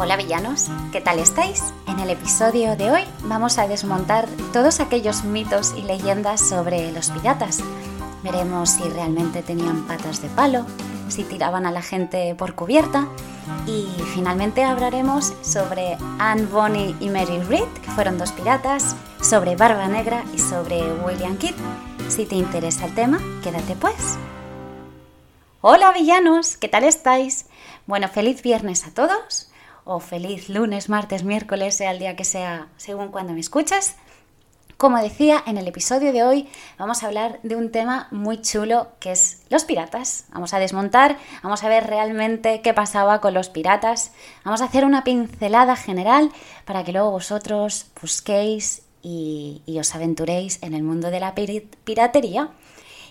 Hola villanos, ¿qué tal estáis? En el episodio de hoy vamos a desmontar todos aquellos mitos y leyendas sobre los piratas. Veremos si realmente tenían patas de palo, si tiraban a la gente por cubierta y finalmente hablaremos sobre Anne Bonny y Mary Read, que fueron dos piratas, sobre Barba Negra y sobre William Kidd. Si te interesa el tema, quédate pues. Hola villanos, ¿qué tal estáis? Bueno, feliz viernes a todos o feliz lunes, martes, miércoles, sea el día que sea, según cuando me escuchas. Como decía, en el episodio de hoy vamos a hablar de un tema muy chulo que es los piratas. Vamos a desmontar, vamos a ver realmente qué pasaba con los piratas. Vamos a hacer una pincelada general para que luego vosotros busquéis y, y os aventuréis en el mundo de la piratería.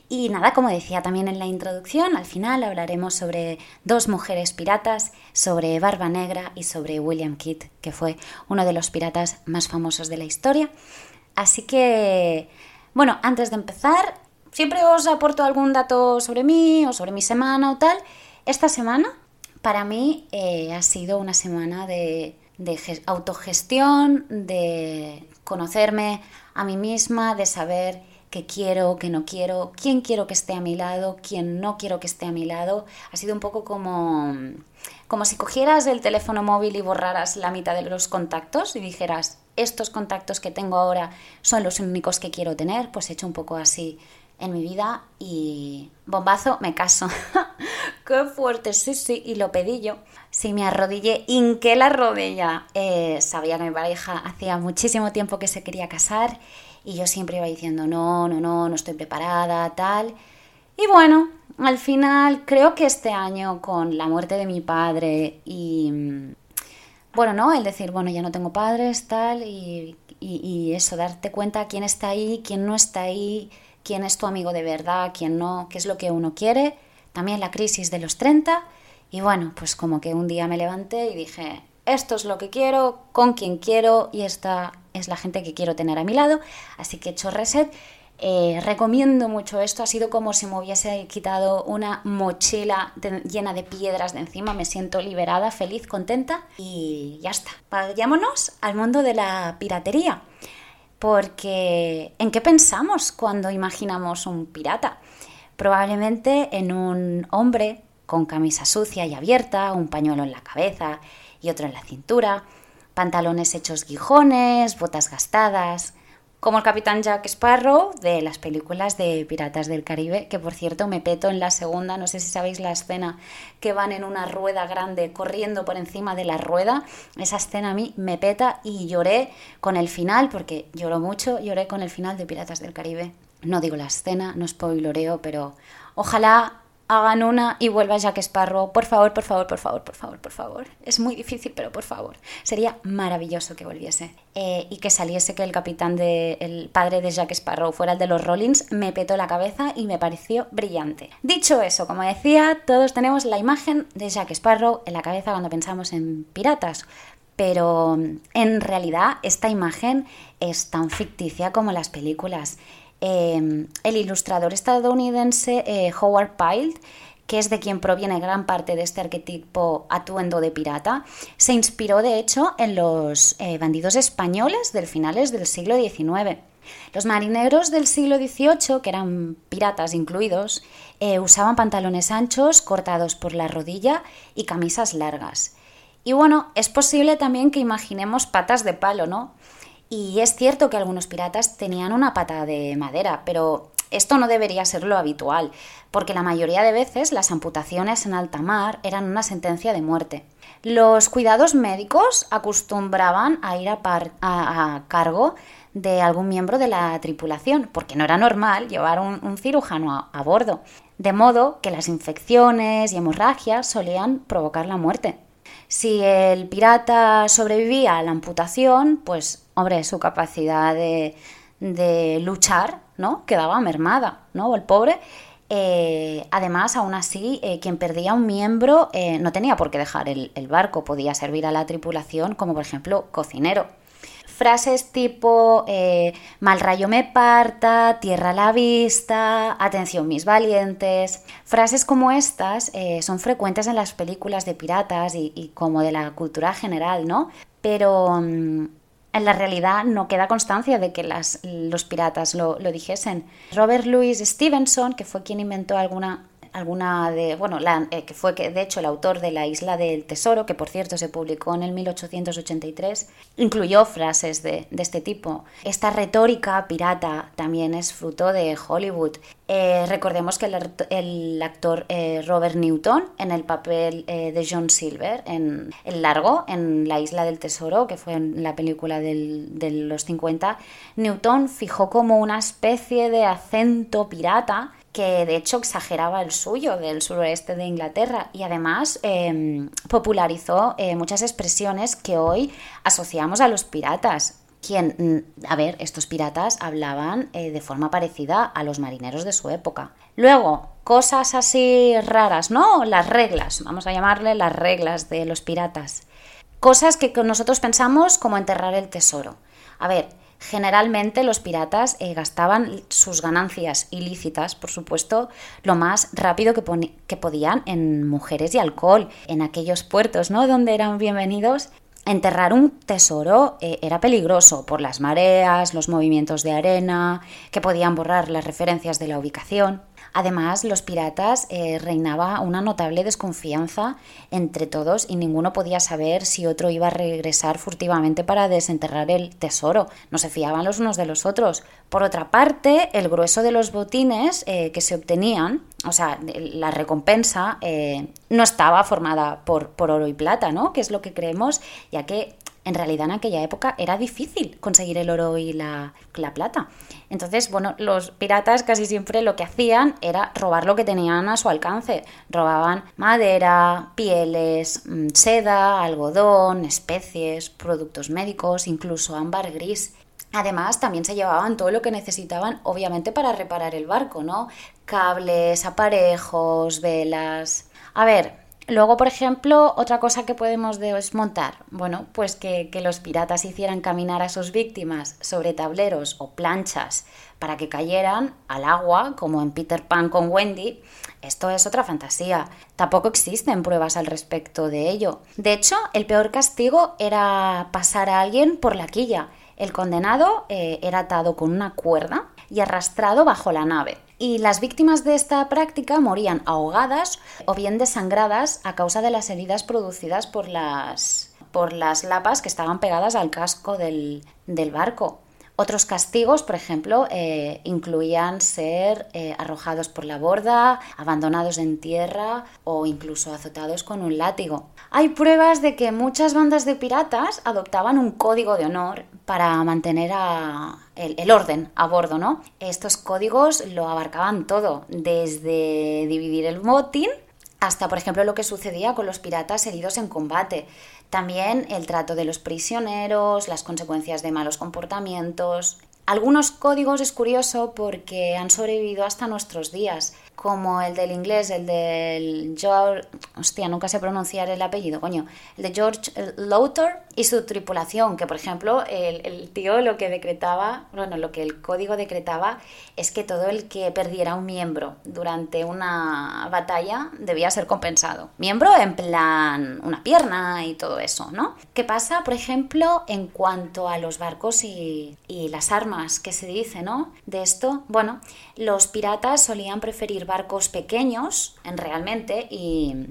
Y nada, como decía también en la introducción, al final hablaremos sobre dos mujeres piratas, sobre Barba Negra y sobre William Kidd, que fue uno de los piratas más famosos de la historia. Así que, bueno, antes de empezar, siempre os aporto algún dato sobre mí o sobre mi semana o tal. Esta semana, para mí, eh, ha sido una semana de, de autogestión, de conocerme a mí misma, de saber qué quiero, qué no quiero, quién quiero que esté a mi lado, quién no quiero que esté a mi lado. Ha sido un poco como, como si cogieras el teléfono móvil y borraras la mitad de los contactos y dijeras, estos contactos que tengo ahora son los únicos que quiero tener, pues he hecho un poco así en mi vida y bombazo, me caso. Qué fuerte, sí, sí, y lo pedí yo. Sí, me arrodillé, hinqué la rodilla. Eh, sabía que mi pareja hacía muchísimo tiempo que se quería casar y yo siempre iba diciendo, no, no, no, no estoy preparada, tal. Y bueno, al final creo que este año con la muerte de mi padre y... Bueno, ¿no? El decir, bueno, ya no tengo padres, tal, y, y, eso, darte cuenta quién está ahí, quién no está ahí, quién es tu amigo de verdad, quién no, qué es lo que uno quiere. También la crisis de los 30. Y bueno, pues como que un día me levanté y dije, esto es lo que quiero, con quien quiero y esta es la gente que quiero tener a mi lado. Así que he hecho reset. Eh, recomiendo mucho esto, ha sido como si me hubiese quitado una mochila llena de piedras de encima, me siento liberada, feliz, contenta y ya está. Vayámonos al mundo de la piratería, porque ¿en qué pensamos cuando imaginamos un pirata? Probablemente en un hombre con camisa sucia y abierta, un pañuelo en la cabeza y otro en la cintura, pantalones hechos guijones, botas gastadas, como el capitán Jack Sparrow de las películas de Piratas del Caribe, que por cierto me peto en la segunda, no sé si sabéis la escena que van en una rueda grande corriendo por encima de la rueda, esa escena a mí me peta y lloré con el final, porque lloro mucho, lloré con el final de Piratas del Caribe. No digo la escena, no spoiloreo, pero ojalá hagan una y vuelva Jack Sparrow. Por favor, por favor, por favor, por favor, por favor. Es muy difícil, pero por favor. Sería maravilloso que volviese. Eh, y que saliese que el capitán de, el padre de Jack Sparrow fuera el de los Rollins, me petó la cabeza y me pareció brillante. Dicho eso, como decía, todos tenemos la imagen de Jack Sparrow en la cabeza cuando pensamos en piratas. Pero en realidad esta imagen es tan ficticia como las películas. Em, el ilustrador estadounidense eh, Howard Pyle, que es de quien proviene gran parte de este arquetipo atuendo de pirata, se inspiró de hecho en los eh, bandidos españoles del finales del siglo XIX. Los marineros del siglo XVIII, que eran piratas incluidos, eh, usaban pantalones anchos cortados por la rodilla y camisas largas. Y bueno, es posible también que imaginemos patas de palo, ¿no? Y es cierto que algunos piratas tenían una pata de madera, pero esto no debería ser lo habitual, porque la mayoría de veces las amputaciones en alta mar eran una sentencia de muerte. Los cuidados médicos acostumbraban a ir a, cargo de algún miembro de la tripulación, porque no era normal llevar un, cirujano a bordo, de modo que las infecciones y hemorragias solían provocar la muerte. Si el pirata sobrevivía a la amputación, pues, hombre, su capacidad de, luchar, ¿no? Quedaba mermada, ¿no? El pobre. Eh, además, aún así, eh, quien perdía un miembro no tenía por qué dejar el, barco, podía servir a la tripulación como, por ejemplo, cocinero. Frases tipo eh, mal rayo me parta, tierra a la vista, atención mis valientes. Frases como estas eh, son frecuentes en las películas de piratas y, como de la cultura general, ¿no? Pero mm, en la realidad no queda constancia de que las, los piratas lo, lo dijesen. Robert Louis Stevenson, que fue quien inventó alguna alguna de, bueno, eh, que fue que, de hecho el autor de La Isla del Tesoro, que por cierto se publicó en el 1883, incluyó frases de, este tipo. Esta retórica pirata también es fruto de Hollywood. Eh, recordemos que el, actor eh, Robert Newton, en el papel de John Silver, en El Largo, en La Isla del Tesoro, que fue en la película de los 50, Newton fijó como una especie de acento pirata que de hecho exageraba el suyo del suroeste de Inglaterra y además em, popularizó eh, muchas expresiones que hoy asociamos a los piratas. Quien, mm, a ver, estos piratas hablaban eh, de forma parecida a los marineros de su época. Luego, cosas así raras, ¿no? Las reglas, vamos a llamarle las reglas de los piratas. Cosas que nosotros pensamos como enterrar el tesoro. A ver, Generalmente los piratas eh, gastaban sus ganancias ilícitas, por supuesto, lo más rápido que, podían en mujeres y alcohol, en aquellos puertos ¿no? donde eran bienvenidos. Enterrar un tesoro eh, era peligroso por las mareas, los movimientos de arena, que podían borrar las referencias de la ubicación. Además, los piratas eh, reinaba una notable desconfianza entre todos y ninguno podía saber si otro iba a regresar furtivamente para desenterrar el tesoro. No se fiaban los unos de los otros. Por otra parte, el grueso de los botines eh, que se obtenían, o sea, la recompensa, eh, no estaba formada por, por oro y plata, ¿no? Que es lo que creemos, ya que en realidad en aquella época era difícil conseguir el oro y la, plata. Entonces, bueno, los piratas casi siempre lo que hacían era robar lo que tenían a su alcance. Robaban madera, pieles, mm, seda, algodón, especies, productos médicos, incluso ámbar gris. Además, también se llevaban todo lo que necesitaban, obviamente, para reparar el barco, ¿no? Cables, aparejos, velas. A ver, Luego, por ejemplo, otra cosa que podemos desmontar, bueno, pues que, los piratas hicieran caminar a sus víctimas sobre tableros o planchas para que cayeran al agua, como en Peter Pan con Wendy, esto es otra fantasía. Tampoco existen pruebas al respecto de ello. De hecho, el peor castigo era pasar a alguien por la quilla. El condenado eh, era atado con una cuerda y arrastrado bajo la nave y las víctimas de esta práctica morían ahogadas o bien desangradas a causa de las heridas producidas por las, por las lapas que estaban pegadas al casco del, del barco. Otros castigos, por ejemplo, eh, incluían ser eh, arrojados por la borda, abandonados en tierra o incluso azotados con un látigo. Hay pruebas de que muchas bandas de piratas adoptaban un código de honor para mantener el, orden a bordo, ¿no? Estos códigos lo abarcaban todo, desde dividir el botín hasta, por ejemplo, lo que sucedía con los piratas heridos en combate. También el trato de los prisioneros, las consecuencias de malos comportamientos. Algunos códigos es curioso porque han sobrevivido hasta nuestros días como el del inglés, el del George, hostia, nunca sé pronunciar el apellido, coño, el de George Lauter y su tripulación, que por ejemplo el, tío lo que decretaba, bueno, lo que el código decretaba es que todo el que perdiera un miembro durante una batalla debía ser compensado. Miembro en plan una pierna y todo eso, ¿no? ¿Qué pasa, por ejemplo, en cuanto a los barcos y las armas que se dice, ¿no? De esto, bueno, los piratas solían preferir barcos pequeños en realmente y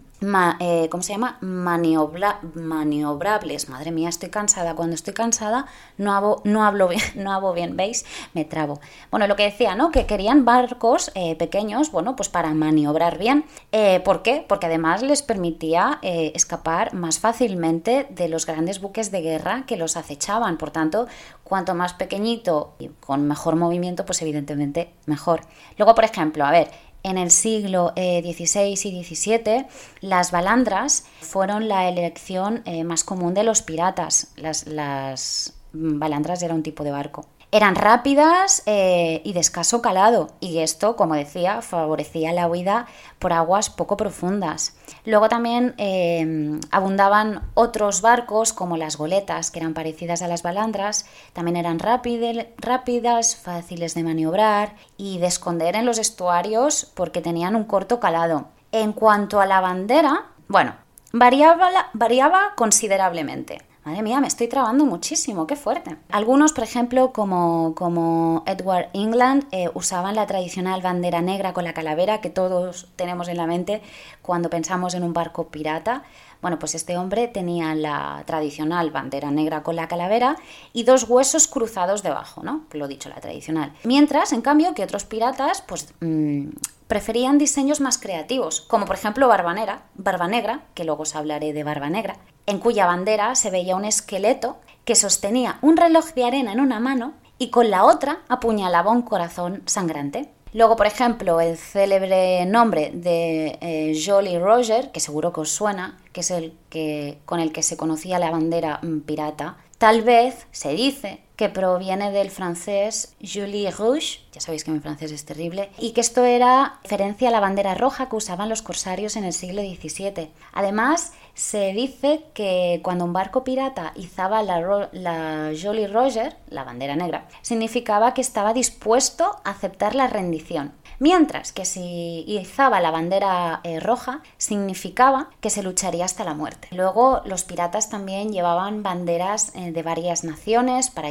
eh, ¿cómo se llama? Maniobra, maniobrables. Madre mía, estoy cansada. Cuando estoy cansada no, hago, no hablo bien, no hago bien, ¿veis? Me trabo. Bueno, lo que decía, ¿no? Que querían barcos eh, pequeños, bueno, pues para maniobrar bien. Eh, ¿Por qué? Porque además les permitía escapar más fácilmente de los grandes buques de guerra que los acechaban. Por tanto, cuanto más pequeñito y con mejor movimiento, pues evidentemente mejor. Luego, por ejemplo, a ver, en el siglo XVI eh, y XVII, las balandras fueron la elección eh, más común de los piratas. Las, las balandras era un tipo de barco. Eran rápidas eh, y de escaso calado, y esto, como decía, favorecía la huida por aguas poco profundas. Luego también eh, abundaban otros barcos como las goletas, que eran parecidas a las balandras, también eran rápidas, fáciles de maniobrar y de esconder en los estuarios porque tenían un corto calado. En cuanto a la bandera, bueno, variaba considerablemente. Madre mía, me estoy trabando muchísimo, qué fuerte. Algunos, por ejemplo, como, Edward England, eh, usaban la tradicional bandera negra con la calavera que todos tenemos en la mente cuando pensamos en un barco pirata. Bueno, pues este hombre tenía la tradicional bandera negra con la calavera y dos huesos cruzados debajo, ¿no? Lo dicho, la tradicional. Mientras, en cambio, que otros piratas, pues mm, preferían diseños más creativos, como por ejemplo Barba Negra, Barba Negra, que luego os hablaré de Barba Negra, en cuya bandera se veía un esqueleto que sostenía un reloj de arena en una mano y con la otra apuñalaba un corazón sangrante. Luego, por ejemplo, el célebre nombre de eh, Jolly Roger, que seguro que os suena, que es el que, con el que se conocía la bandera mm, pirata, tal vez se dice que proviene del francés Julie Rouge, ya sabéis que mi francés es terrible, y que esto era referencia a la bandera roja que usaban los corsarios en el siglo XVII. Además, se dice que cuando un barco pirata izaba la, la Jolly Roger, la bandera negra, significaba que estaba dispuesto a aceptar la rendición. Mientras que si izaba la bandera eh, roja, significaba que se lucharía hasta la muerte. Luego, los piratas también llevaban banderas eh, de varias naciones para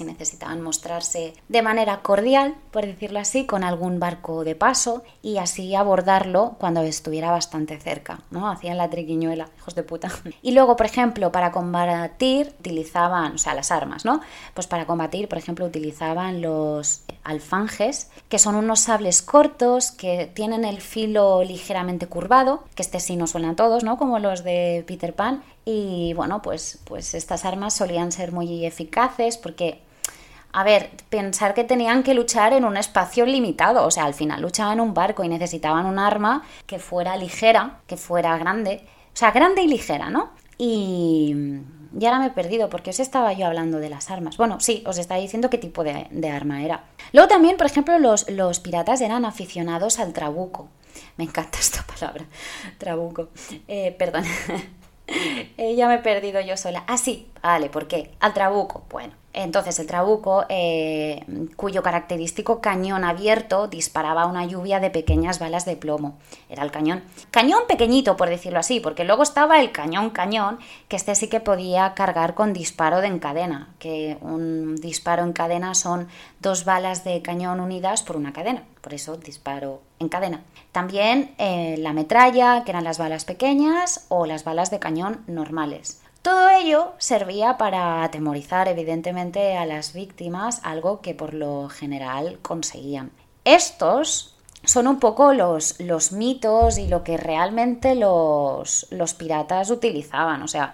y necesitaban mostrarse de manera cordial, por decirlo así, con algún barco de paso y así abordarlo cuando estuviera bastante cerca, ¿no? Hacían la triquiñuela, hijos de puta. Y luego, por ejemplo, para combatir utilizaban, o sea, las armas, ¿no? Pues para combatir, por ejemplo, utilizaban los alfanjes, que son unos sables cortos que tienen el filo ligeramente curvado, que este sí no suena a todos, ¿no? Como los de Peter Pan. Y bueno, pues, pues estas armas solían ser muy eficaces porque a ver, pensar que tenían que luchar en un espacio limitado, o sea, al final luchaban en un barco y necesitaban un arma que fuera ligera, que fuera grande, o sea, grande y ligera, ¿no? Y, y ahora me he perdido porque os estaba yo hablando de las armas. Bueno, sí, os estaba diciendo qué tipo de, arma era. Luego también, por ejemplo, los, los, piratas eran aficionados al trabuco. Me encanta esta palabra, trabuco. Eh, perdón. Eh, ya me he perdido yo sola. Ah, sí, vale, ¿por qué? Al trabuco. Bueno, entonces el trabuco, eh, cuyo característico cañón abierto disparaba una lluvia de pequeñas balas de plomo. Era el cañón. Cañón pequeñito, por decirlo así, porque luego estaba el cañón cañón, que este sí que podía cargar con disparo de encadena, que un disparo en cadena son dos balas de cañón unidas por una cadena. Por eso disparo en cadena. También eh, la metralla, que eran las balas pequeñas, o las balas de cañón normales. Todo ello servía para atemorizar evidentemente a las víctimas, algo que por lo general conseguían. Estos son un poco los, los mitos y lo que realmente los, los piratas utilizaban. O sea,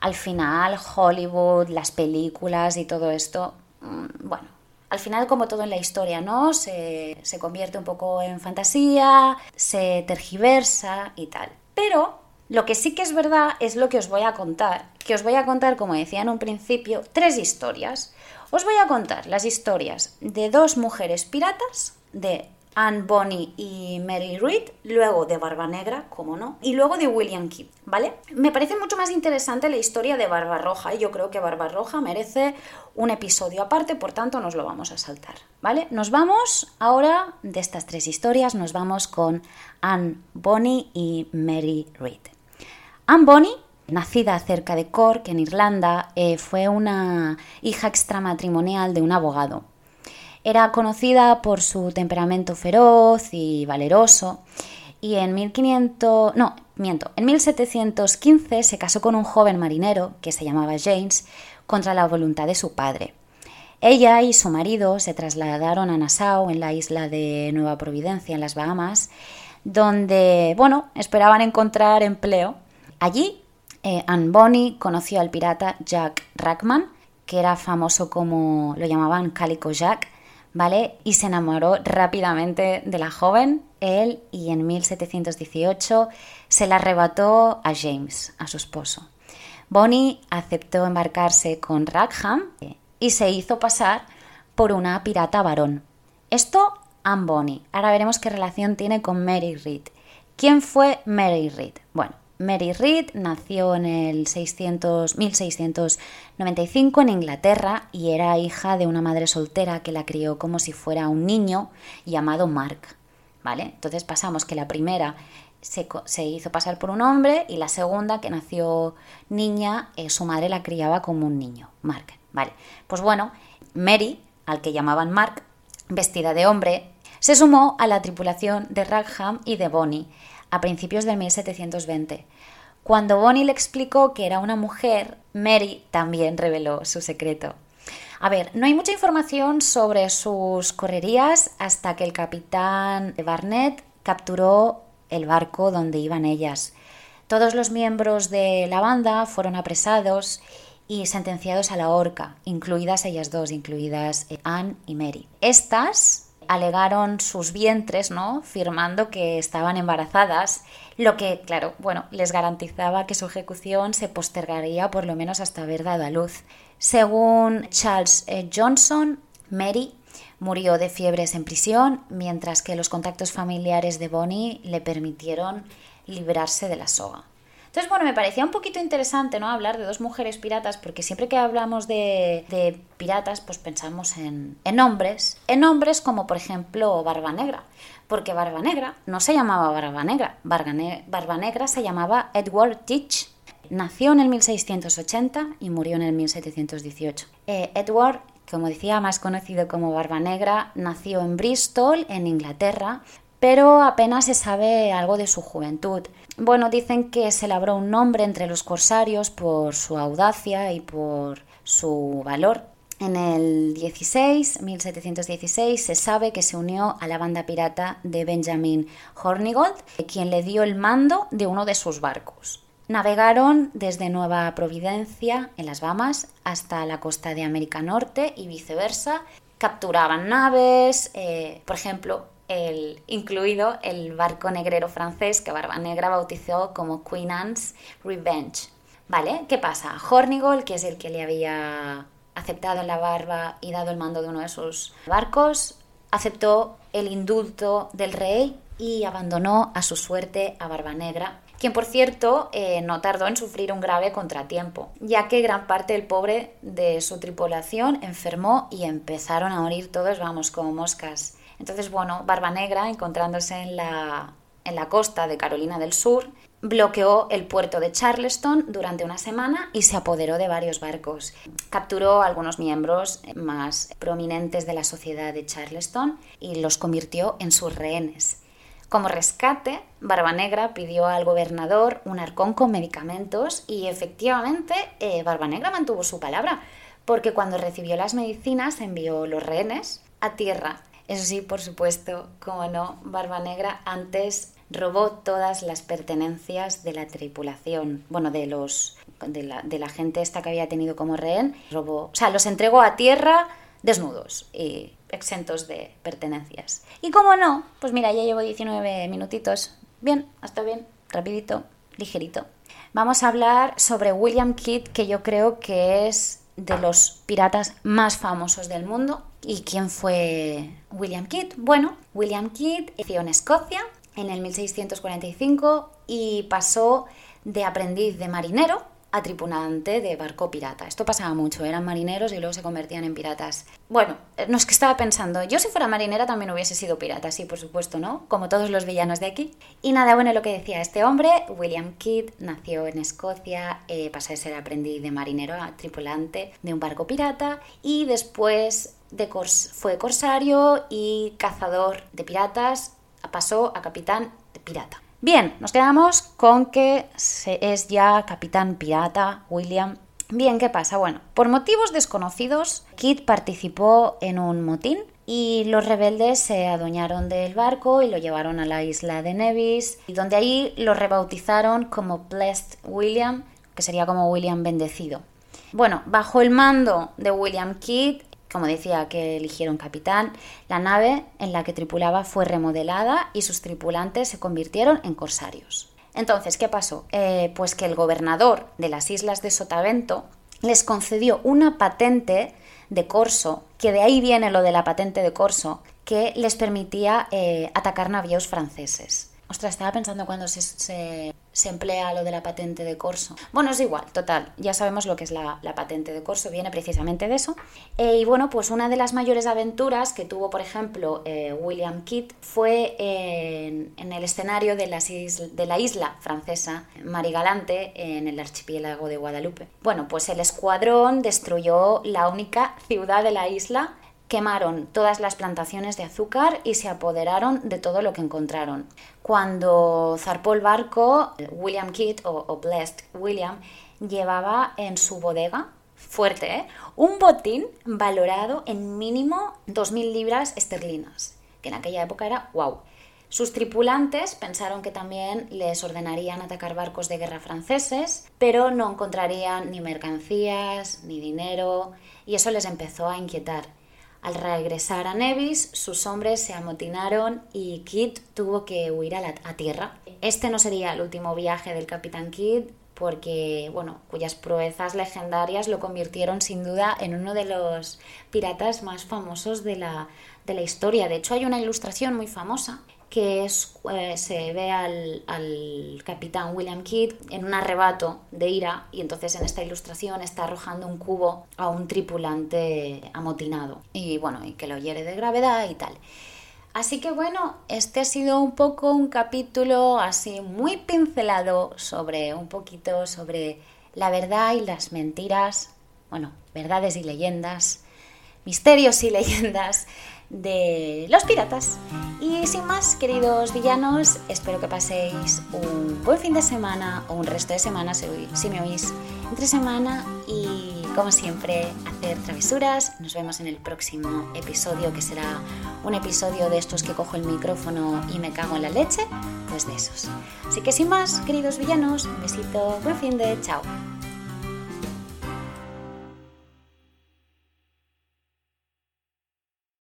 al final Hollywood, las películas y todo esto, mm, bueno, al final, como todo en la historia, ¿no? Se, convierte un poco en fantasía, se tergiversa y tal. Pero lo que sí que es verdad es lo que os voy a contar, que os voy a contar, como decía en un principio, tres historias. Os voy a contar las historias de dos mujeres piratas, de Anne Bonny y Mary Read, luego de Barba Negra, como no, y luego de William Keep, ¿vale? Me parece mucho más interesante la historia de Barba Roja y yo creo que Barba Roja merece un episodio aparte, por tanto nos lo vamos a saltar, ¿vale? Nos vamos ahora de estas tres historias, nos vamos con Anne Bonny y Mary Read. Anne Bonny nacida cerca de Cork, en Irlanda, eh, fue una hija extramatrimonial de un abogado. Era conocida por su temperamento feroz y valeroso y en 1500, no, miento, en 1715 se casó con un joven marinero que se llamaba James contra la voluntad de su padre. Ella y su marido se trasladaron a Nassau, en la isla de Nueva Providencia, en las Bahamas, donde, bueno, esperaban encontrar empleo. Allí, eh, Anne Bonny conoció al pirata Jack Rackman, que era famoso como lo llamaban Calico Jack, ¿vale? Y se enamoró rápidamente de la joven, él, y en 1718 se la arrebató a James, a su esposo. Bonnie aceptó embarcarse con Rackham y se hizo pasar por una pirata varón. Esto Anne Bonny. Ahora veremos qué relación tiene con Mary Read. ¿Quién fue Mary Read? Bueno, Mary Read nació en el 600, 1695 en Inglaterra y era hija de una madre soltera que la crió como si fuera un niño llamado Mark. ¿Vale? Entonces pasamos que la primera se, hizo pasar por un hombre y la segunda, que nació niña, eh, su madre la criaba como un niño, Mark. ¿Vale? Pues bueno, Mary, al que llamaban Mark, vestida de hombre, se sumó a la tripulación de Rackham y de Bonnie a principios del 1720. Cuando Bonnie le explicó que era una mujer, Mary también reveló su secreto. A ver, no hay mucha información sobre sus correrías hasta que el capitán Barnett capturó el barco donde iban ellas. Todos los miembros de la banda fueron apresados y sentenciados a la horca, incluidas ellas dos, incluidas Anne y Mary. Estas alegaron sus vientres, ¿no? Firmando que estaban embarazadas, lo que, claro, bueno, les garantizaba que su ejecución se postergaría por lo menos hasta haber dado a luz. Según Charles eh, Johnson, Mary murió de fiebres en prisión, mientras que los contactos familiares de Bonnie le permitieron librarse de la soga. Entonces, bueno, me parecía un poquito interesante, ¿no? Hablar de dos mujeres piratas, porque siempre que hablamos de, piratas, pues pensamos en, hombres, en hombres como por ejemplo Barba Negra, porque Barba Negra no se llamaba Barba Negra, Barba Negra se llamaba Edward Teach. Nació en el 1680 y murió en el 1718. Eh, Edward como decía, más conocido como Barba Negra, nació en Bristol, en Inglaterra, pero apenas se sabe algo de su juventud. Bueno, dicen que se labró un nombre entre los corsarios por su audacia y por su valor. En el 16, 1716, se sabe que se unió a la banda pirata de Benjamin Hornigold, quien le dio el mando de uno de sus barcos. Navegaron desde Nueva Providencia, en las Bahamas, hasta la costa de América Norte y viceversa. Capturaban naves, eh, por ejemplo, el, incluido el barco negrero francés que Barba Negra bautizó como Queen Anne's Revenge. ¿Vale? ¿Qué pasa? Hornigold, que es el que le había aceptado la barba y dado el mando de uno de sus barcos, aceptó el indulto del rey y abandonó a su suerte a Barba Negra, quien por cierto eh, no tardó en sufrir un grave contratiempo, ya que gran parte del pobre de su tripulación enfermó y empezaron a morir todos, vamos, como moscas. Entonces, bueno, Barba Negra, encontrándose en la, en la costa de Carolina del Sur, bloqueó el puerto de Charleston durante una semana y se apoderó de varios barcos. Capturó a algunos miembros más prominentes de la sociedad de Charleston y los convirtió en sus rehenes. Como rescate, Barba Negra pidió al gobernador un arcón con medicamentos y efectivamente eh, Barba Negra mantuvo su palabra, porque cuando recibió las medicinas envió los rehenes a tierra eso sí, por supuesto, como no, Barba Negra antes robó todas las pertenencias de la tripulación, bueno, de los de la, gente esta que había tenido como rehén, robó, o sea, los entregó a tierra desnudos y exentos de pertenencias. Y como no, pues mira, ya llevo 19 minutitos. Bien, hasta bien, rapidito, ligerito. Vamos a hablar sobre William Kidd, que yo creo que es de los piratas más famosos del mundo. ¿Y quién fue William Kidd? Bueno, William Kidd nació en Escocia en el 1645 y pasó de aprendiz de marinero a tripulante de barco pirata. Esto pasaba mucho, eran marineros y luego se convertían en piratas. Bueno, no es que estaba pensando, yo si fuera marinera también hubiese sido pirata, sí, por supuesto, ¿no? Como todos los villanos de aquí. Y nada, bueno, lo que decía este hombre, William Kidd, nació en Escocia, eh, pasó de ser aprendiz de marinero a tripulante de un barco pirata y después de fue corsario y cazador de piratas, pasó a capitán de pirata. Bien, nos quedamos con que se es ya capitán pirata William. Bien, ¿qué pasa? Bueno, por motivos desconocidos, Kit participó en un motín y los rebeldes se adueñaron del barco y lo llevaron a la isla de Nevis, donde ahí lo rebautizaron como Blessed William, que sería como William bendecido. Bueno, bajo el mando de William Kidd como decía, que eligieron capitán, la nave en la que tripulaba fue remodelada y sus tripulantes se convirtieron en corsarios. Entonces, ¿qué pasó? Eh, pues que el gobernador de las islas de Sotavento les concedió una patente de corso, que de ahí viene lo de la patente de corso, que les permitía eh, atacar navíos franceses. Ostras, estaba pensando cuando se, se, emplea lo de la patente de corso. Bueno, es igual, total, ya sabemos lo que es la, patente de corso, viene precisamente de eso. Eh, y bueno, pues una de las mayores aventuras que tuvo, por ejemplo, eh, William Kidd fue en, el escenario de, la isla francesa Marigalante, en el archipiélago de Guadalupe. Bueno, pues el escuadrón destruyó la única ciudad de la isla quemaron todas las plantaciones de azúcar y se apoderaron de todo lo que encontraron. Cuando zarpó el barco, William Kidd o, Blessed William llevaba en su bodega, fuerte, ¿eh? un botín valorado en mínimo 2.000 libras esterlinas, que en aquella época era wow. Sus tripulantes pensaron que también les ordenarían atacar barcos de guerra franceses, pero no encontrarían ni mercancías, ni dinero, y eso les empezó a inquietar. Al regresar a Nevis, sus hombres se amotinaron y Kidd tuvo que huir a, tierra. Este no sería el último viaje del capitán Kidd, porque, bueno, cuyas proezas legendarias lo convirtieron sin duda en uno de los piratas más famosos de la, de la historia. De hecho, hay una ilustración muy famosa que es, eh, se ve al, al, capitán William Kidd en un arrebato de ira y entonces en esta ilustración está arrojando un cubo a un tripulante amotinado y bueno, y que lo hiere de gravedad y tal. Así que bueno, este ha sido un poco un capítulo así muy pincelado sobre un poquito sobre la verdad y las mentiras, bueno, verdades y leyendas, misterios y leyendas de los piratas. Y sin más, queridos villanos, espero que paséis un buen fin de semana o un resto de semana, si, me oís, entre semana y como siempre, hacer travesuras. Nos vemos en el próximo episodio, que será un episodio de estos que cojo el micrófono y me cago en la leche, pues de esos. Así que sin más, queridos villanos, un besito, buen fin de chao.